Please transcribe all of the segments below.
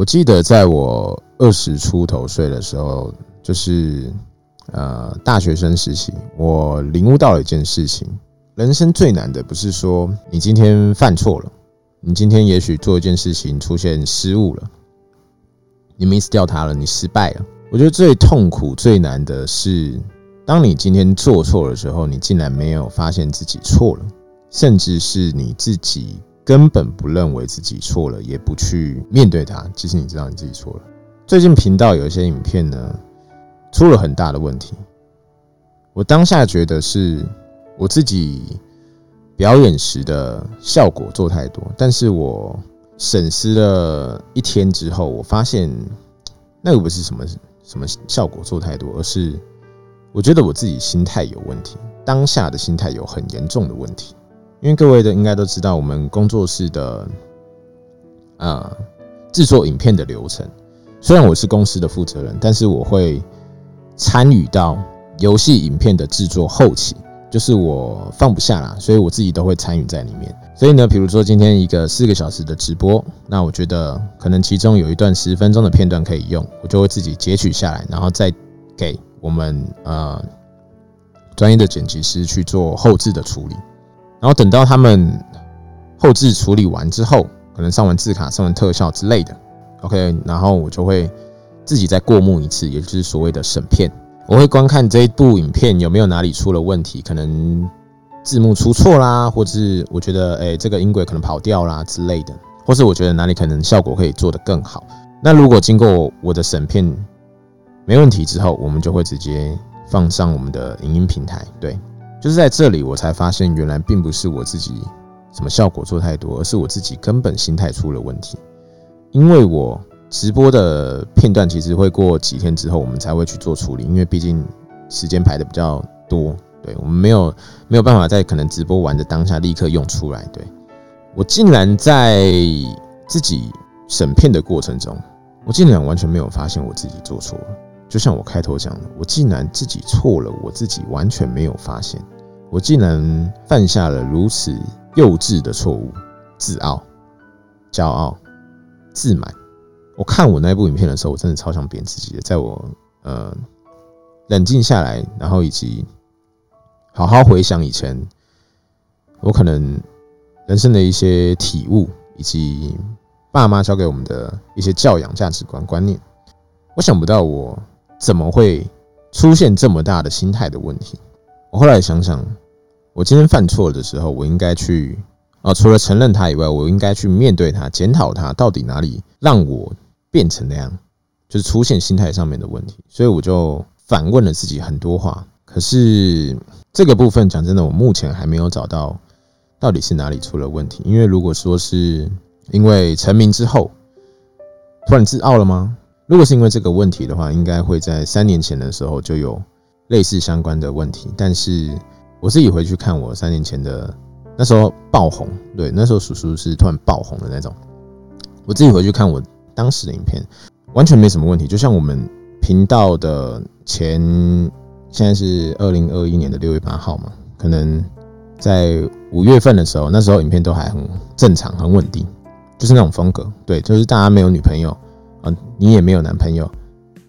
我记得在我二十出头岁的时候，就是呃大学生时期，我领悟到了一件事情：人生最难的不是说你今天犯错了，你今天也许做一件事情出现失误了，你 miss 掉它了，你失败了。我觉得最痛苦、最难的是，当你今天做错的时候，你竟然没有发现自己错了，甚至是你自己。根本不认为自己错了，也不去面对它。其实你知道你自己错了。最近频道有一些影片呢，出了很大的问题。我当下觉得是我自己表演时的效果做太多，但是我审视了一天之后，我发现那个不是什么什么效果做太多，而是我觉得我自己心态有问题，当下的心态有很严重的问题。因为各位的应该都知道，我们工作室的啊制作影片的流程。虽然我是公司的负责人，但是我会参与到游戏影片的制作后期，就是我放不下啦，所以我自己都会参与在里面。所以呢，比如说今天一个四个小时的直播，那我觉得可能其中有一段十分钟的片段可以用，我就会自己截取下来，然后再给我们呃专业的剪辑师去做后置的处理。然后等到他们后置处理完之后，可能上完字卡、上完特效之类的，OK，然后我就会自己再过目一次，也就是所谓的审片。我会观看这一部影片有没有哪里出了问题，可能字幕出错啦，或者是我觉得哎这个音轨可能跑掉啦之类的，或是我觉得哪里可能效果可以做得更好。那如果经过我的审片没问题之后，我们就会直接放上我们的影音平台，对。就是在这里，我才发现原来并不是我自己什么效果做太多，而是我自己根本心态出了问题。因为我直播的片段其实会过几天之后，我们才会去做处理，因为毕竟时间排的比较多，对我们没有没有办法在可能直播完的当下立刻用出来。对我竟然在自己审片的过程中，我竟然完全没有发现我自己做错了。就像我开头讲的，我竟然自己错了，我自己完全没有发现，我竟然犯下了如此幼稚的错误，自傲、骄傲、自满。我看我那部影片的时候，我真的超想扁自己。在我呃冷静下来，然后以及好好回想以前我可能人生的一些体悟，以及爸妈教给我们的一些教养价值观观念，我想不到我。怎么会出现这么大的心态的问题？我后来想想，我今天犯错的时候，我应该去啊，除了承认它以外，我应该去面对它，检讨它到底哪里让我变成那样，就是出现心态上面的问题。所以我就反问了自己很多话。可是这个部分讲真的，我目前还没有找到到底是哪里出了问题。因为如果说是因为成名之后突然自傲了吗？如果是因为这个问题的话，应该会在三年前的时候就有类似相关的问题。但是我自己回去看我三年前的那时候爆红，对，那时候叔叔是突然爆红的那种。我自己回去看我当时的影片，完全没什么问题。就像我们频道的前，现在是二零二一年的六月八号嘛，可能在五月份的时候，那时候影片都还很正常、很稳定，就是那种风格。对，就是大家没有女朋友。啊，你也没有男朋友，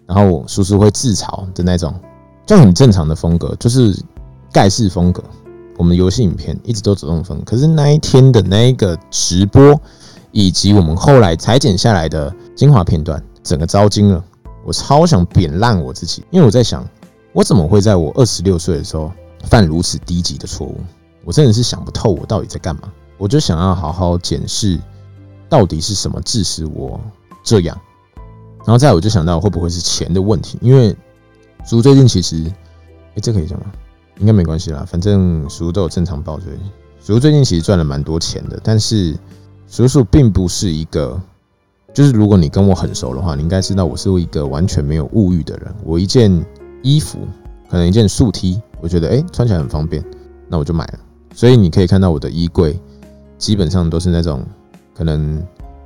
然后叔叔会自嘲的那种，就很正常的风格，就是盖世风格。我们游戏影片一直都走这种风格，可是那一天的那一个直播，以及我们后来裁剪下来的精华片段，整个糟精了。我超想扁烂我自己，因为我在想，我怎么会在我二十六岁的时候犯如此低级的错误？我真的是想不透，我到底在干嘛？我就想要好好检视，到底是什么致使我这样。然后再我就想到会不会是钱的问题，因为叔最近其实，哎，这可以讲吗？应该没关系啦，反正叔都有正常报税。叔最近其实赚了蛮多钱的，但是叔叔并不是一个，就是如果你跟我很熟的话，你应该知道我是一个完全没有物欲的人。我一件衣服，可能一件素 T，我觉得哎穿起来很方便，那我就买了。所以你可以看到我的衣柜基本上都是那种可能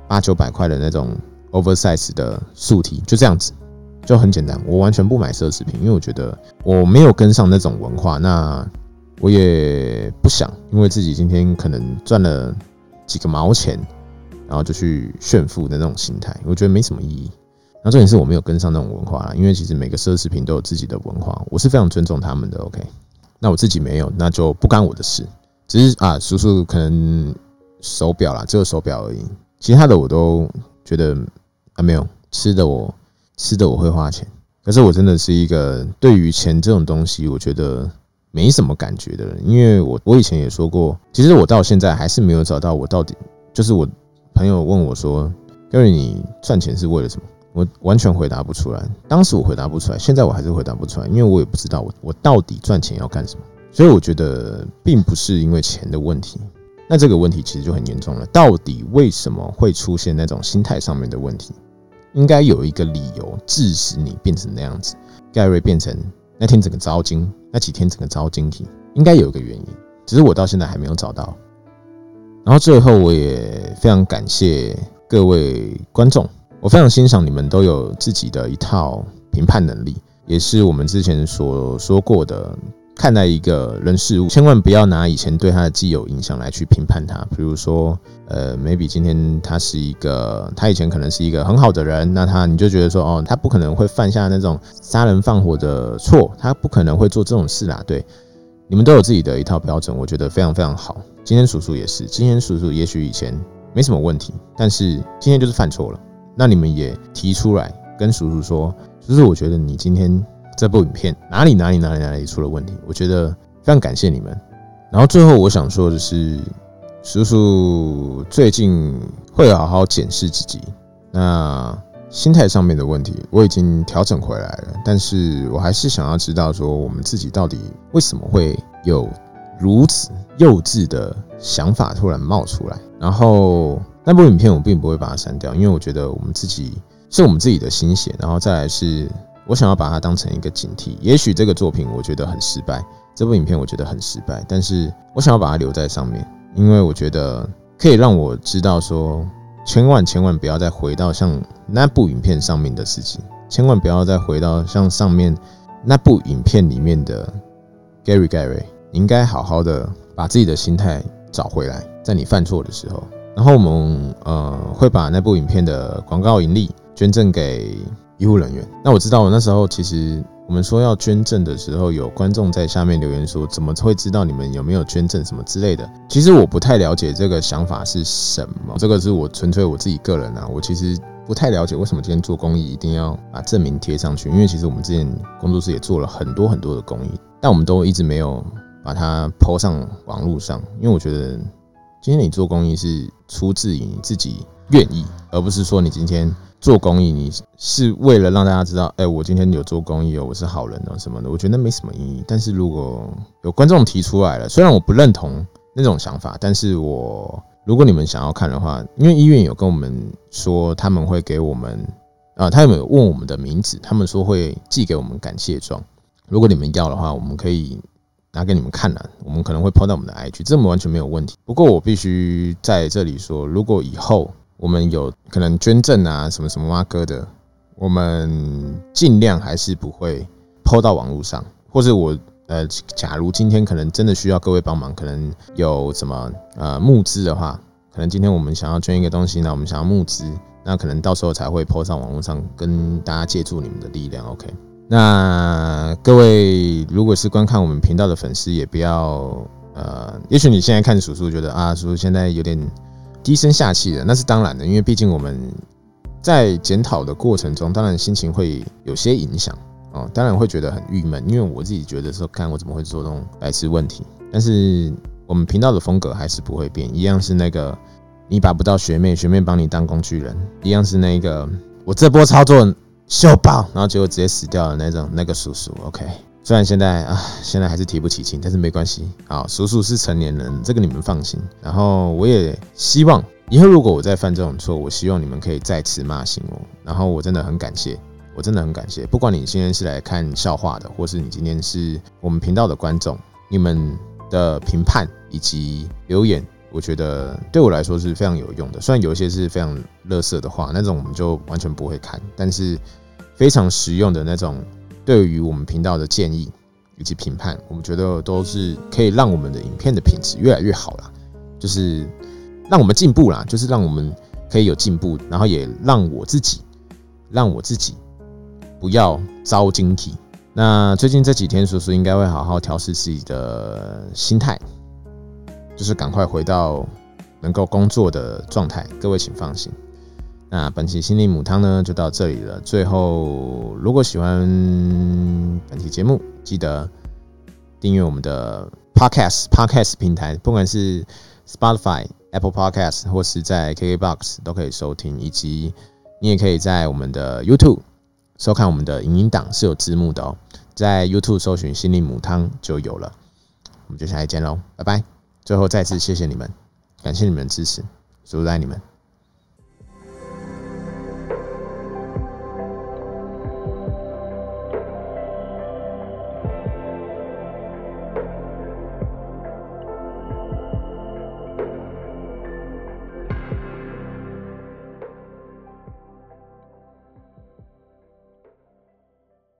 八九百块的那种。Oversize 的素体就这样子，就很简单。我完全不买奢侈品，因为我觉得我没有跟上那种文化。那我也不想，因为自己今天可能赚了几个毛钱，然后就去炫富的那种心态，我觉得没什么意义。那重点是我没有跟上那种文化啦，因为其实每个奢侈品都有自己的文化，我是非常尊重他们的。OK，那我自己没有，那就不干我的事。只是啊，叔叔可能手表啦，只有手表而已，其他的我都觉得啊没有吃的我吃的我会花钱，可是我真的是一个对于钱这种东西，我觉得没什么感觉的人，因为我我以前也说过，其实我到现在还是没有找到我到底就是我朋友问我说，因为你赚钱是为了什么？我完全回答不出来。当时我回答不出来，现在我还是回答不出来，因为我也不知道我我到底赚钱要干什么。所以我觉得并不是因为钱的问题，那这个问题其实就很严重了。到底为什么会出现那种心态上面的问题？应该有一个理由致使你变成那样子。盖瑞变成那天整个招金，那几天整个招晶体，应该有一个原因，只是我到现在还没有找到。然后最后我也非常感谢各位观众，我非常欣赏你们都有自己的一套评判能力，也是我们之前所说过的。看待一个人事物，千万不要拿以前对他的既有印象来去评判他。比如说，呃，maybe 今天他是一个，他以前可能是一个很好的人，那他你就觉得说，哦，他不可能会犯下那种杀人放火的错，他不可能会做这种事啦。对，你们都有自己的一套标准，我觉得非常非常好。今天叔叔也是，今天叔叔也许以前没什么问题，但是今天就是犯错了。那你们也提出来跟叔叔说，叔叔，我觉得你今天。这部影片哪里哪里哪里哪里出了问题？我觉得非常感谢你们。然后最后我想说的是，叔叔最近会好好检视自己，那心态上面的问题我已经调整回来了。但是我还是想要知道说，我们自己到底为什么会有如此幼稚的想法突然冒出来？然后那部影片我并不会把它删掉，因为我觉得我们自己是我们自己的心血。然后再来是。我想要把它当成一个警惕。也许这个作品我觉得很失败，这部影片我觉得很失败，但是我想要把它留在上面，因为我觉得可以让我知道说，千万千万不要再回到像那部影片上面的事情，千万不要再回到像上面那部影片里面的 Gary Gary，你应该好好的把自己的心态找回来，在你犯错的时候。然后我们呃会把那部影片的广告盈利捐赠给。医护人员，那我知道，我那时候其实我们说要捐赠的时候，有观众在下面留言说，怎么会知道你们有没有捐赠什么之类的？其实我不太了解这个想法是什么，这个是我纯粹我自己个人啊，我其实不太了解为什么今天做公益一定要把证明贴上去，因为其实我们之前工作室也做了很多很多的公益，但我们都一直没有把它抛上网络上，因为我觉得今天你做公益是出自于你自己愿意，而不是说你今天。做公益，你是为了让大家知道，哎，我今天有做公益哦，我是好人哦，什么的，我觉得没什么意义。但是如果有观众提出来了，虽然我不认同那种想法，但是我如果你们想要看的话，因为医院有跟我们说他们会给我们啊，他有没有问我们的名字？他们说会寄给我们感谢状。如果你们要的话，我们可以拿给你们看啊，我们可能会抛到我们的 IG，这么完全没有问题。不过我必须在这里说，如果以后。我们有可能捐赠啊，什么什么挖哥的，我们尽量还是不会抛到网络上，或者我呃，假如今天可能真的需要各位帮忙，可能有什么呃募资的话，可能今天我们想要捐一个东西，那我们想要募资，那可能到时候才会抛上网络上，跟大家借助你们的力量。OK，那各位如果是观看我们频道的粉丝，也不要呃，也许你现在看叔叔觉得啊，叔叔现在有点。低声下气的那是当然的，因为毕竟我们在检讨的过程中，当然心情会有些影响哦，当然会觉得很郁闷，因为我自己觉得说，看我怎么会做这种白痴问题。但是我们频道的风格还是不会变，一样是那个你把不到学妹，学妹帮你当工具人，一样是那个我这波操作秀爆，然后结果直接死掉的那种那个叔叔。OK。虽然现在啊，现在还是提不起劲，但是没关系。好，叔叔是成年人，这个你们放心。然后我也希望以后如果我再犯这种错，我希望你们可以再次骂醒我。然后我真的很感谢，我真的很感谢。不管你今天是来看笑话的，或是你今天是我们频道的观众，你们的评判以及留言，我觉得对我来说是非常有用的。虽然有一些是非常乐色的话，那种我们就完全不会看，但是非常实用的那种。对于我们频道的建议以及评判，我们觉得都是可以让我们的影片的品质越来越好啦，就是让我们进步啦，就是让我们可以有进步，然后也让我自己，让我自己不要遭惊体。那最近这几天，叔叔应该会好好调试自己的心态，就是赶快回到能够工作的状态。各位请放心。那本期心灵母汤呢，就到这里了。最后，如果喜欢本期节目，记得订阅我们的 Podcast Podcast 平台，不管是 Spotify、Apple Podcast 或是在 KKBox 都可以收听，以及你也可以在我们的 YouTube 收看我们的影音档，是有字幕的哦。在 YouTube 搜寻心灵母汤就有了。我们就下期见喽，拜拜。最后再次谢谢你们，感谢你们的支持，祝福爱你们。